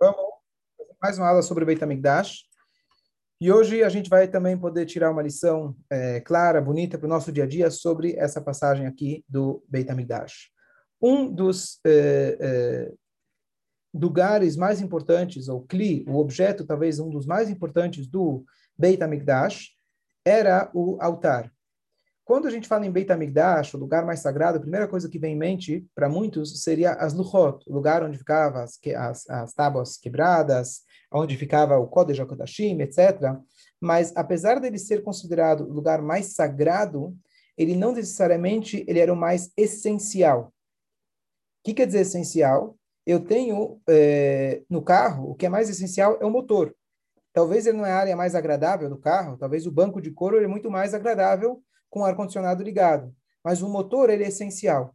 Vamos fazer mais uma aula sobre o Beit HaMikdash. E hoje a gente vai também poder tirar uma lição é, clara, bonita para o nosso dia a dia sobre essa passagem aqui do Beit HaMikdash. Um dos é, é, lugares mais importantes, ou Kli, o objeto talvez um dos mais importantes do Beit HaMikdash, era o altar. Quando a gente fala em Beit HaMikdash, o lugar mais sagrado, a primeira coisa que vem em mente para muitos seria as Luchot, o lugar onde ficavam as, as, as tábuas quebradas, onde ficava o Kodesh HaKodashim, etc. Mas, apesar dele ser considerado o lugar mais sagrado, ele não necessariamente ele era o mais essencial. O que quer dizer essencial? Eu tenho é, no carro, o que é mais essencial é o motor. Talvez ele não é a área mais agradável do carro, talvez o banco de couro é muito mais agradável com o ar-condicionado ligado. Mas o motor ele é essencial.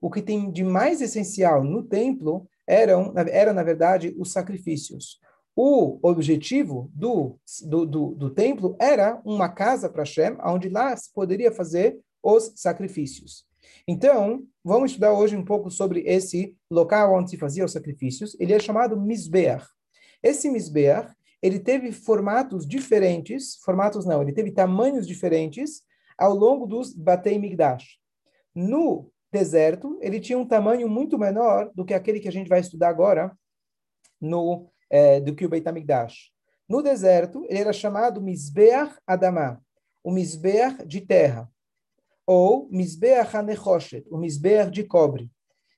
O que tem de mais essencial no templo eram, era, na verdade, os sacrifícios. O objetivo do, do, do, do templo era uma casa para Shem, onde lá se poderia fazer os sacrifícios. Então, vamos estudar hoje um pouco sobre esse local onde se fazia os sacrifícios. Ele é chamado Mizbeach. Esse Mizbeach, ele teve formatos diferentes, formatos não, ele teve tamanhos diferentes, ao longo dos Batei Migdash. No deserto, ele tinha um tamanho muito menor do que aquele que a gente vai estudar agora, no, é, do que o Beit HaMikdash. No deserto, ele era chamado Mizbeach Adamah, o Mizbeach de terra, ou Mizbeach HaNechoshet, o Mizbeach de cobre. O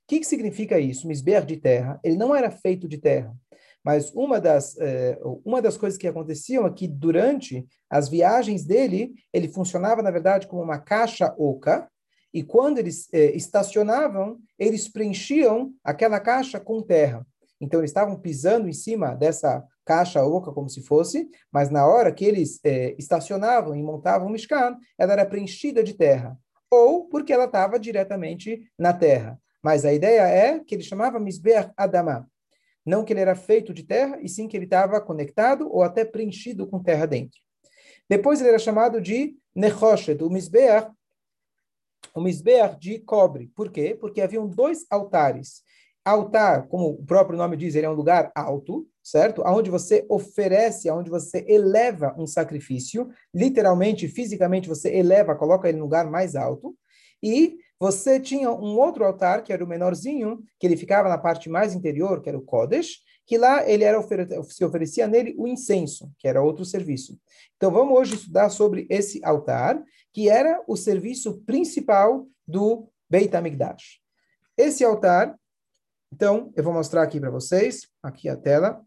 que, que significa isso? Mizbeach de terra. Ele não era feito de terra. Mas uma das, eh, uma das coisas que aconteciam é que durante as viagens dele, ele funcionava, na verdade, como uma caixa oca, e quando eles eh, estacionavam, eles preenchiam aquela caixa com terra. Então, eles estavam pisando em cima dessa caixa oca, como se fosse, mas na hora que eles eh, estacionavam e montavam o Mishkan, ela era preenchida de terra. Ou porque ela estava diretamente na terra. Mas a ideia é que ele chamava Misbeach Adamah. Não que ele era feito de terra, e sim que ele estava conectado ou até preenchido com terra dentro. Depois ele era chamado de Nechoshet, o Mizbeach, o Mizbeach de cobre. Por quê? Porque haviam dois altares. Altar, como o próprio nome diz, ele é um lugar alto, certo? Aonde você oferece, aonde você eleva um sacrifício, literalmente, fisicamente, você eleva, coloca ele no lugar mais alto. E você tinha um outro altar, que era o menorzinho, que ele ficava na parte mais interior, que era o Kodesh, que lá ele era se oferecia nele o incenso, que era outro serviço. Então vamos hoje estudar sobre esse altar, que era o serviço principal do Beit HaMikdash. Esse altar, então, eu vou mostrar aqui para vocês, aqui a tela.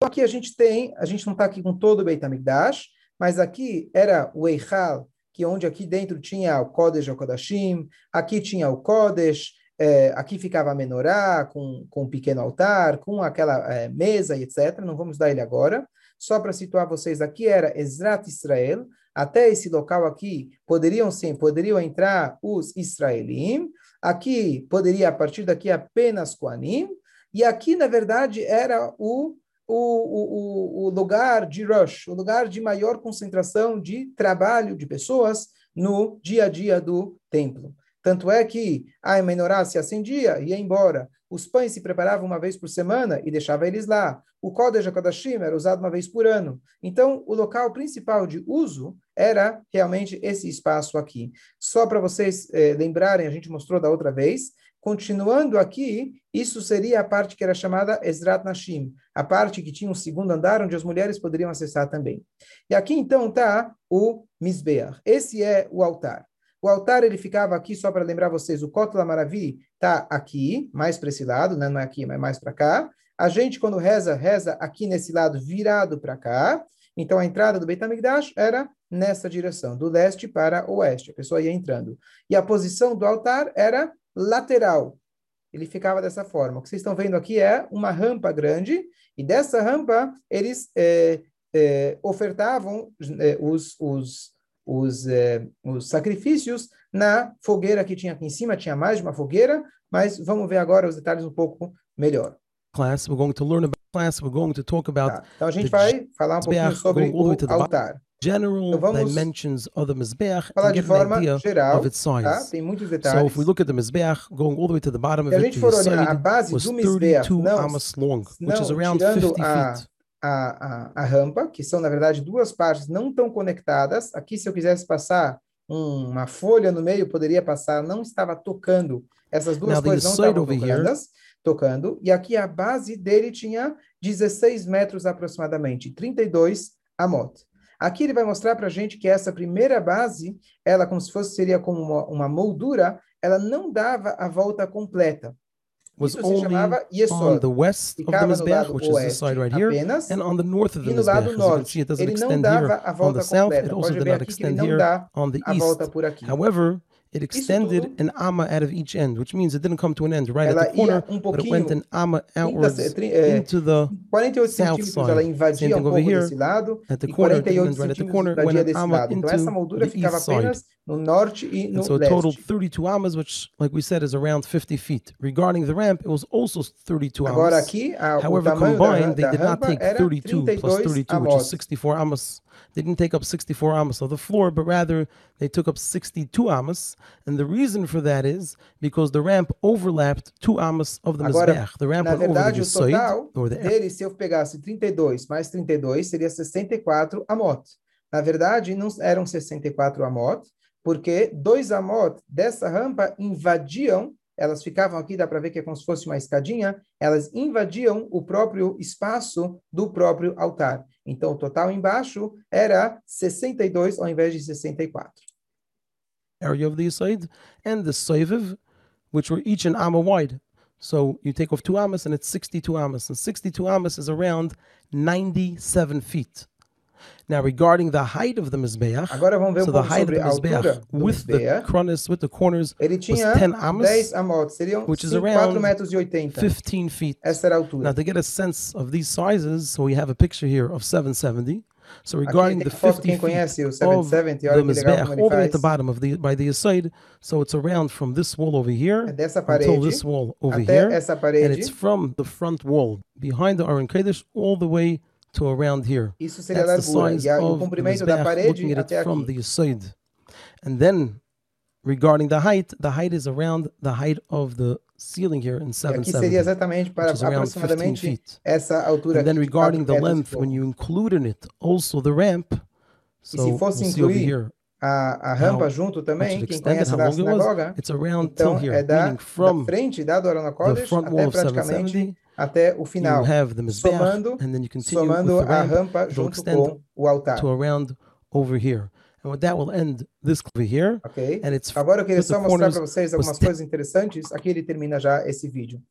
Aqui a gente tem, a gente não está aqui com todo o Beit HaMikdash, mas aqui era o Eichal, que onde aqui dentro tinha o Kodesh o Kodashim, aqui tinha o Kodesh, é, aqui ficava a menorá, com, com um pequeno altar, com aquela é, mesa etc. Não vamos dar ele agora. Só para situar vocês, aqui era Ezrat Israel. Até esse local aqui poderiam sim, poderiam entrar os israelim. Aqui poderia, a partir daqui, apenas Koanim. E aqui, na verdade, era o o, o, o lugar de rush, o lugar de maior concentração de trabalho de pessoas no dia a dia do templo. Tanto é que a menorá se acendia e ia embora. Os pães se preparavam uma vez por semana e deixava eles lá. O Kodesh HaKodashim era usado uma vez por ano. Então, o local principal de uso era realmente esse espaço aqui. Só para vocês eh, lembrarem, a gente mostrou da outra vez, Continuando aqui, isso seria a parte que era chamada Ezrat Nashim, a parte que tinha um segundo andar onde as mulheres poderiam acessar também. E aqui então está o Mizbeach. Esse é o altar. O altar ele ficava aqui, só para lembrar vocês, o Kotla Maravi está aqui, mais para esse lado, né? não é aqui, mas mais para cá. A gente, quando reza, reza aqui nesse lado, virado para cá. Então, a entrada do Beit HaMikdash era nessa direção, do leste para o oeste. A pessoa ia entrando. E a posição do altar era lateral. Ele ficava dessa forma. O que vocês estão vendo aqui é uma rampa grande, e dessa rampa eles é, é, ofertavam é, os, os, os, é, os sacrifícios na fogueira que tinha aqui em cima, tinha mais de uma fogueira, mas vamos ver agora os detalhes um pouco melhor. Class, we're going to learn about class, we're going to talk about tá. Então a gente vai falar um pouquinho sobre o altar. General Então vamos dimensions of the Mizbeach falar de forma geral, of its tá? Tem muitos So detalhes. if we look at the Mizbeach, going all the way to the bottom of Se a gente for olhar a base do Mizbeach, 32 não, amas long, which is não around tirando 50 a, feet. a, a, a rampa, que são, na verdade, duas partes não tão conectadas. Aqui, se eu quisesse passar um- uma folha no meio, poderia passar, não estava tocando. Essas duas Now, coisas não estavam over here- tocando, tocando. E aqui a base dele tinha 16 metros aproximadamente, 32 amot. Aqui ele vai mostrar para a gente que essa primeira base, ela como se fosse, seria como uma, uma moldura, ela não dava a volta completa. Was Isso se only chamava on Yesod. the west of the Mizbeach, lado which is this side right here, apenas, and on the north of the e no Mizbeach. lado As you can norte. see, it doesn't extend dava here a on volta the south. It also did not extend here on the east. However, it extended an amma out of each end, which means it didn't come to an end right Ela at the corner, um but it went an amma 30, outwards tri- é, into the 48 south side. ela Same invadia thing um over here. lado At the corner, it went right at the corner, went an desse amma lado. Então into moldura the east side. no norte e no And so it totaled 32 amas, which, like we said, is around 50 feet. Regarding the ramp, it was also 32 Agora amas. aqui, a, However, tamanho da, combined, they did not take era 32 plus 32 32, which is 64 amas. They didn't take up 64 amas of the floor, but rather they took up 62 amas. And the reason for that is because the ramp overlapped two amas of the Agora, Mizbeach. The ramp Na went over the verdade, total or the dele, se eu pegasse 32 mais 32, seria 64 amot. Na verdade, não eram 64 amot, porque dois amot dessa rampa invadiam, elas ficavam aqui, dá para ver que é como se fosse uma escadinha, elas invadiam o próprio espaço do próprio altar. Então, o total embaixo era 62 ao invés de 64. area of the Yesod, and the Soiviv, which were each an amma wide. So you take off two amas and it's 62 amas. And 62 amas is around 97 feet. Now, regarding the height of the Mizbeach, Agora vamos ver um so the height of the Mizbeach with the cornice, with the corners, Ele was tinha 10 amas, 10 seriam which is around 4 metros e 80. 15 feet. Essa era a altura. Now, to get a sense of these sizes, so we have a picture here of 770. So regarding the a 50 feet conhece of 770, the olha que legal Mizbeach, all the way at the bottom of the by the side, so it's around from this wall over here dessa until parede this wall over here, essa and it's from the front wall behind the Aron Kodesh all the way to around here. Isso seria a That's largura. size E a, o of the comprimento da parede looking at it até from aqui. And then, regarding the height, the height is around the height of the ceiling here in E aqui seria 770, exatamente para which is around 15 aproximadamente feet. essa altura And then regarding the 4 metros e length, when you include in it also the ramp, so se we'll fosse see over incluir here, A, a rampa How junto também, quem conhece da was, sinagoga, it's around till então here, é da, meaning da from frente da Dorana front até praticamente 770, até o you final, have the Mizbeach, somando, and then you continue with somando a ramp rampa junto com o altar. to around over here. And with that, will end this over here. Ok? And it's Agora eu queria só mostrar para vocês algumas coisas interessantes. Aqui ele termina já esse vídeo.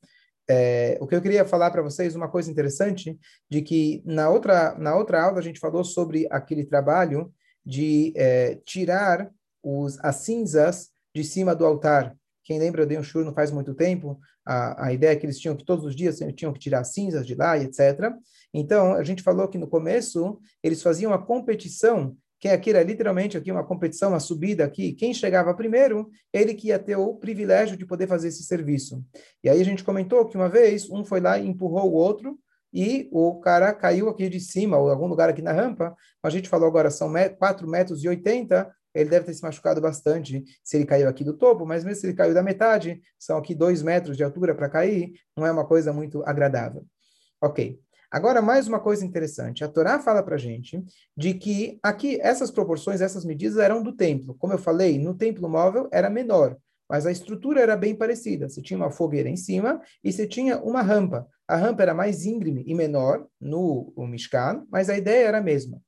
É, o que eu queria falar para vocês, uma coisa interessante, de que na outra, na outra aula a gente falou sobre aquele trabalho de é, tirar os, as cinzas de cima do altar. Quem lembra, eu dei um shur não faz muito tempo, a, a ideia é que eles tinham que todos os dias tinham que tirar as cinzas de lá e etc. Então, a gente falou que no começo eles faziam uma competição que aqui era literalmente aqui uma competição, uma subida aqui. Quem chegava primeiro, ele que ia ter o privilégio de poder fazer esse serviço. E aí a gente comentou que uma vez um foi lá e empurrou o outro e o cara caiu aqui de cima, ou algum lugar aqui na rampa. A gente falou agora são 4 metros e 80, ele deve ter se machucado bastante se ele caiu aqui do topo, mas mesmo se ele caiu da metade, são aqui 2 metros de altura para cair, não é uma coisa muito agradável. Ok. Agora, mais uma coisa interessante. A Torá fala para gente de que aqui essas proporções, essas medidas eram do templo. Como eu falei, no templo móvel era menor, mas a estrutura era bem parecida. Você tinha uma fogueira em cima e você tinha uma rampa. A rampa era mais íngreme e menor no Mishkan, mas a ideia era a mesma.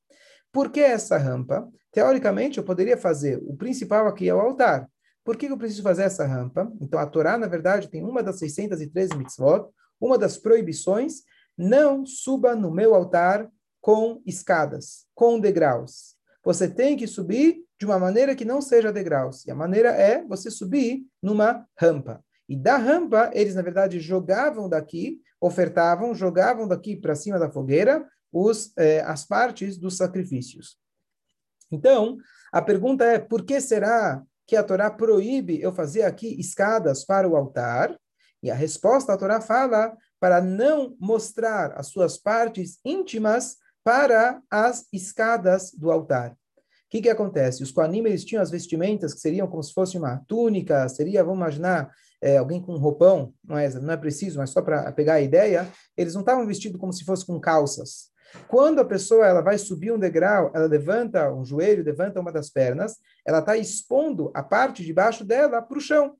Por que essa rampa? Teoricamente, eu poderia fazer o principal aqui é o altar. Por que eu preciso fazer essa rampa? Então, a Torá, na verdade, tem uma das 613 mitzvot, uma das proibições, não suba no meu altar com escadas, com degraus. Você tem que subir de uma maneira que não seja degraus. E a maneira é você subir numa rampa. E da rampa, eles, na verdade, jogavam daqui, ofertavam, jogavam daqui para cima da fogueira os, eh, as partes dos sacrifícios. Então, a pergunta é, por que será que a Torá proíbe eu fazer aqui escadas para o altar? E a resposta, a Torá fala para não mostrar as suas partes íntimas para as escadas do altar. O que, que acontece? Os Koanim, eles tinham as vestimentas que seriam como se fosse uma túnica, seria, vamos imaginar, é, alguém com um roupão, não é, não é preciso, mas só para pegar a ideia, eles não estavam vestidos como se fosse com calças. Quando a pessoa ela vai subir um degrau, ela levanta um joelho, levanta uma das pernas, ela está expondo a parte de baixo dela para o chão.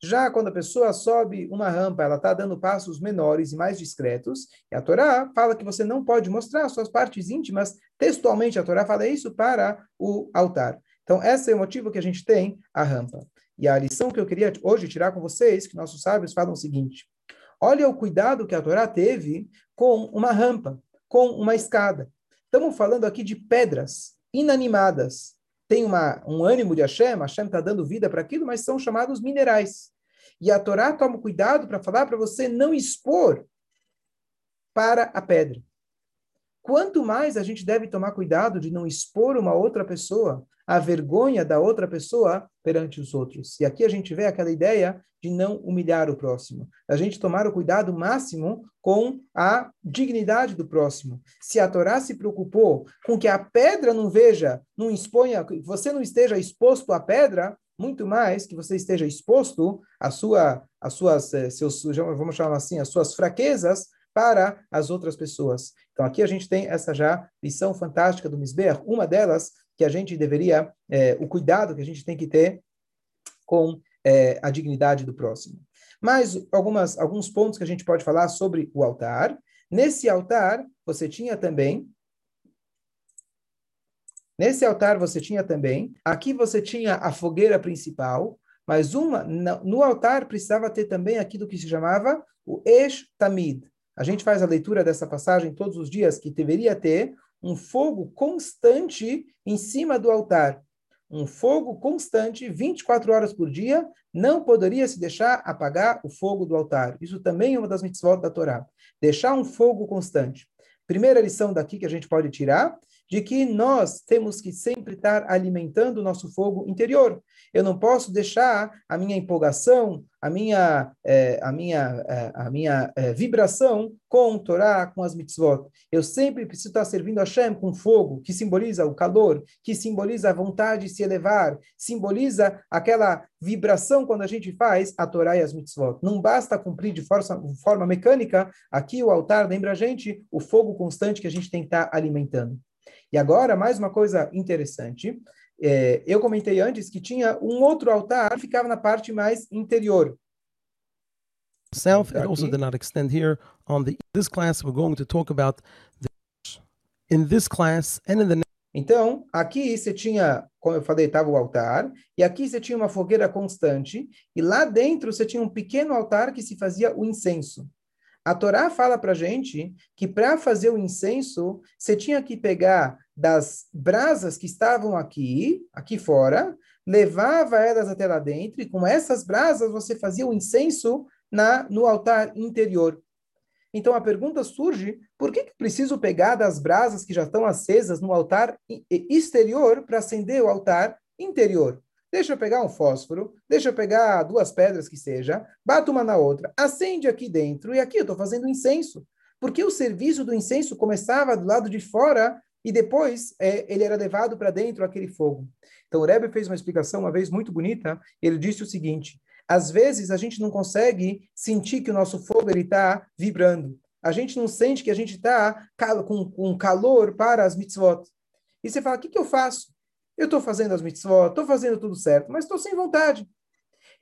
Já quando a pessoa sobe uma rampa, ela está dando passos menores e mais discretos, e a Torá fala que você não pode mostrar suas partes íntimas, textualmente a Torá fala isso para o altar. Então, esse é o motivo que a gente tem a rampa. E a lição que eu queria hoje tirar com vocês, que nossos sábios falam o seguinte: olha o cuidado que a Torá teve com uma rampa, com uma escada. Estamos falando aqui de pedras inanimadas, tem uma, um ânimo de Hashem, Hashem está dando vida para aquilo, mas são chamados minerais. E a Torá toma cuidado para falar para você não expor para a pedra. Quanto mais a gente deve tomar cuidado de não expor uma outra pessoa, a vergonha da outra pessoa perante os outros. E aqui a gente vê aquela ideia de não humilhar o próximo, a gente tomar o cuidado máximo com a dignidade do próximo. Se a Torá se preocupou com que a pedra não veja, não exponha, você não esteja exposto à pedra, muito mais que você esteja exposto à sua, às suas, eh, seus, vamos chamar assim, as suas fraquezas para as outras pessoas. Então aqui a gente tem essa já lição fantástica do Misber, uma delas que a gente deveria, é, o cuidado que a gente tem que ter com é, a dignidade do próximo. Mais algumas, alguns pontos que a gente pode falar sobre o altar. Nesse altar, você tinha também. Nesse altar você tinha também. Aqui você tinha a fogueira principal, mas uma no altar precisava ter também aquilo que se chamava o Esh Tamid. A gente faz a leitura dessa passagem todos os dias que deveria ter um fogo constante em cima do altar. Um fogo constante, 24 horas por dia, não poderia se deixar apagar o fogo do altar. Isso também é uma das mitzvot da Torá. Deixar um fogo constante. Primeira lição daqui que a gente pode tirar de que nós temos que sempre estar alimentando o nosso fogo interior. Eu não posso deixar a minha empolgação, a minha, é, a minha, é, a minha é, vibração com Torá, com as mitzvot. Eu sempre preciso estar servindo a Hashem com fogo, que simboliza o calor, que simboliza a vontade de se elevar, simboliza aquela vibração quando a gente faz a Torá e as mitzvot. Não basta cumprir de forma, forma mecânica, aqui o altar lembra a gente o fogo constante que a gente tem que estar alimentando. E agora, mais uma coisa interessante. É, eu comentei antes que tinha um outro altar que ficava na parte mais interior. South, it also did not extend here. On the this class, we're going to talk about the, in this class and in the então, aqui você tinha, como eu falei, estava o altar, e aqui você tinha uma fogueira constante, e lá dentro você tinha um pequeno altar que se fazia o incenso. A Torá fala para gente que para fazer o incenso, você tinha que pegar das brasas que estavam aqui, aqui fora, levava elas até lá dentro, e com essas brasas você fazia o incenso na, no altar interior. Então a pergunta surge: por que, que preciso pegar das brasas que já estão acesas no altar exterior para acender o altar interior? Deixa eu pegar um fósforo, deixa eu pegar duas pedras que seja, bato uma na outra, acende aqui dentro e aqui eu estou fazendo incenso. Porque o serviço do incenso começava do lado de fora e depois é, ele era levado para dentro aquele fogo. Então o Rebbe fez uma explicação uma vez muito bonita. Ele disse o seguinte: às vezes a gente não consegue sentir que o nosso fogo está vibrando. A gente não sente que a gente está com, com calor para as mitzvot. E você fala: o que, que eu faço? Eu estou fazendo as mitzvot, estou fazendo tudo certo, mas estou sem vontade.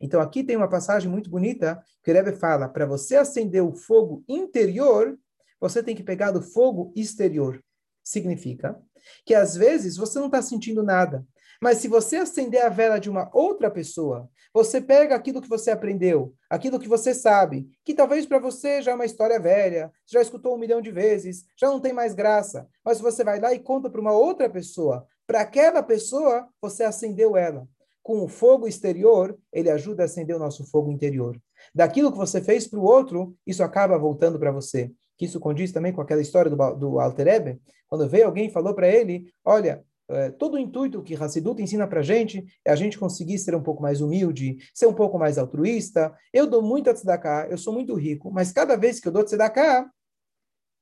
Então aqui tem uma passagem muito bonita que o Rebbe fala, para você acender o fogo interior, você tem que pegar do fogo exterior. Significa que às vezes você não está sentindo nada, mas se você acender a vela de uma outra pessoa, você pega aquilo que você aprendeu, aquilo que você sabe, que talvez para você já é uma história velha, já escutou um milhão de vezes, já não tem mais graça, mas você vai lá e conta para uma outra pessoa, para aquela pessoa, você acendeu ela. Com o fogo exterior, ele ajuda a acender o nosso fogo interior. Daquilo que você fez para o outro, isso acaba voltando para você. Que isso condiz também com aquela história do, do Alter Ebe, quando veio alguém e falou para ele, olha, é, todo o intuito que Hassidut ensina para a gente é a gente conseguir ser um pouco mais humilde, ser um pouco mais altruísta. Eu dou muito a tzedakah, eu sou muito rico, mas cada vez que eu dou tzedakah,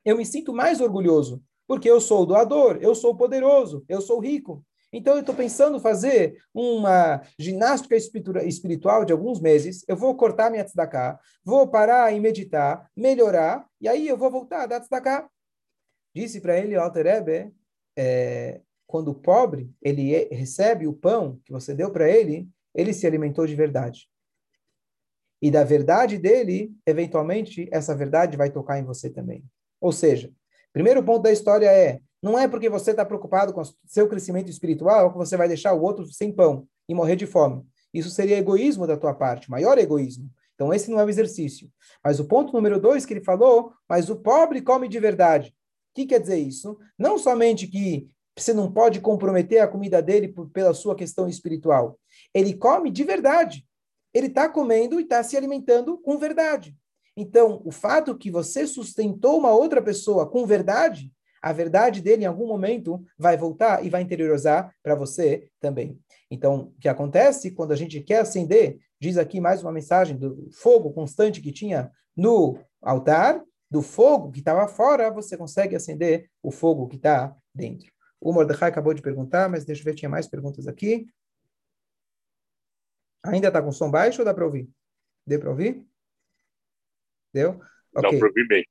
eu me sinto mais orgulhoso, Porque eu sou o doador, eu sou poderoso, eu sou rico. Então, eu estou pensando fazer uma ginástica espiritual de alguns meses. Eu vou cortar minha tzedakah, vou parar e meditar, melhorar, e aí eu vou voltar a dar tzedakah. Disse para ele, Alter Ebe, é, quando o pobre ele recebe o pão que você deu para ele, ele se alimentou de verdade. E da verdade dele, eventualmente, essa verdade vai tocar em você também. Ou seja, primeiro ponto da história é não é porque você está preocupado com seu crescimento espiritual que você vai deixar o outro sem pão e morrer de fome. Isso seria egoísmo da tua parte, maior egoísmo. Então, esse não é o exercício. Mas o ponto número dois que ele falou, mas o pobre come de verdade. O que quer dizer isso? Não somente que você não pode comprometer a comida dele pela sua questão espiritual. Ele come de verdade. Ele está comendo e está se alimentando com verdade. Então, o fato que você sustentou uma outra pessoa com verdade a verdade dele em algum momento vai voltar e vai interiorizar para você também. Então, o que acontece quando a gente quer acender, diz aqui mais uma mensagem do fogo constante que tinha no altar, do fogo que estava fora, você consegue acender o fogo que está dentro. O Mordecai acabou de perguntar, mas deixa eu ver, tinha mais perguntas aqui. Ainda está com som baixo ou dá para ouvir? Deu para ouvir? Deu? Okay. Dá para ouvir bem.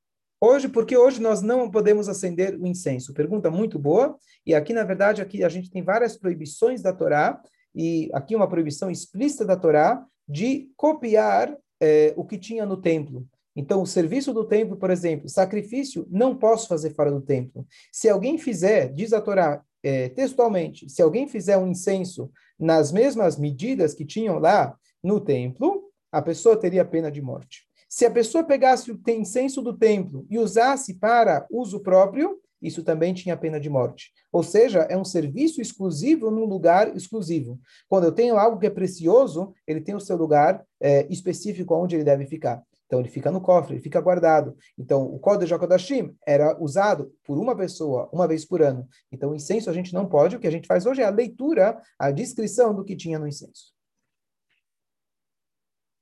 Hoje, porque hoje nós não podemos acender o incenso? Pergunta muito boa. E aqui, na verdade, aqui a gente tem várias proibições da Torá, e aqui uma proibição explícita da Torá de copiar é, o que tinha no templo. Então, o serviço do templo, por exemplo, sacrifício, não posso fazer fora do templo. Se alguém fizer, diz a Torá é, textualmente, se alguém fizer um incenso nas mesmas medidas que tinham lá no templo, a pessoa teria pena de morte. Se a pessoa pegasse o incenso do templo e usasse para uso próprio, isso também tinha pena de morte. Ou seja, é um serviço exclusivo num lugar exclusivo. Quando eu tenho algo que é precioso, ele tem o seu lugar é, específico onde ele deve ficar. Então, ele fica no cofre, ele fica guardado. Então, o Kodesh HaKodashim era usado por uma pessoa, uma vez por ano. Então, o incenso a gente não pode. O que a gente faz hoje é a leitura, a descrição do que tinha no incenso.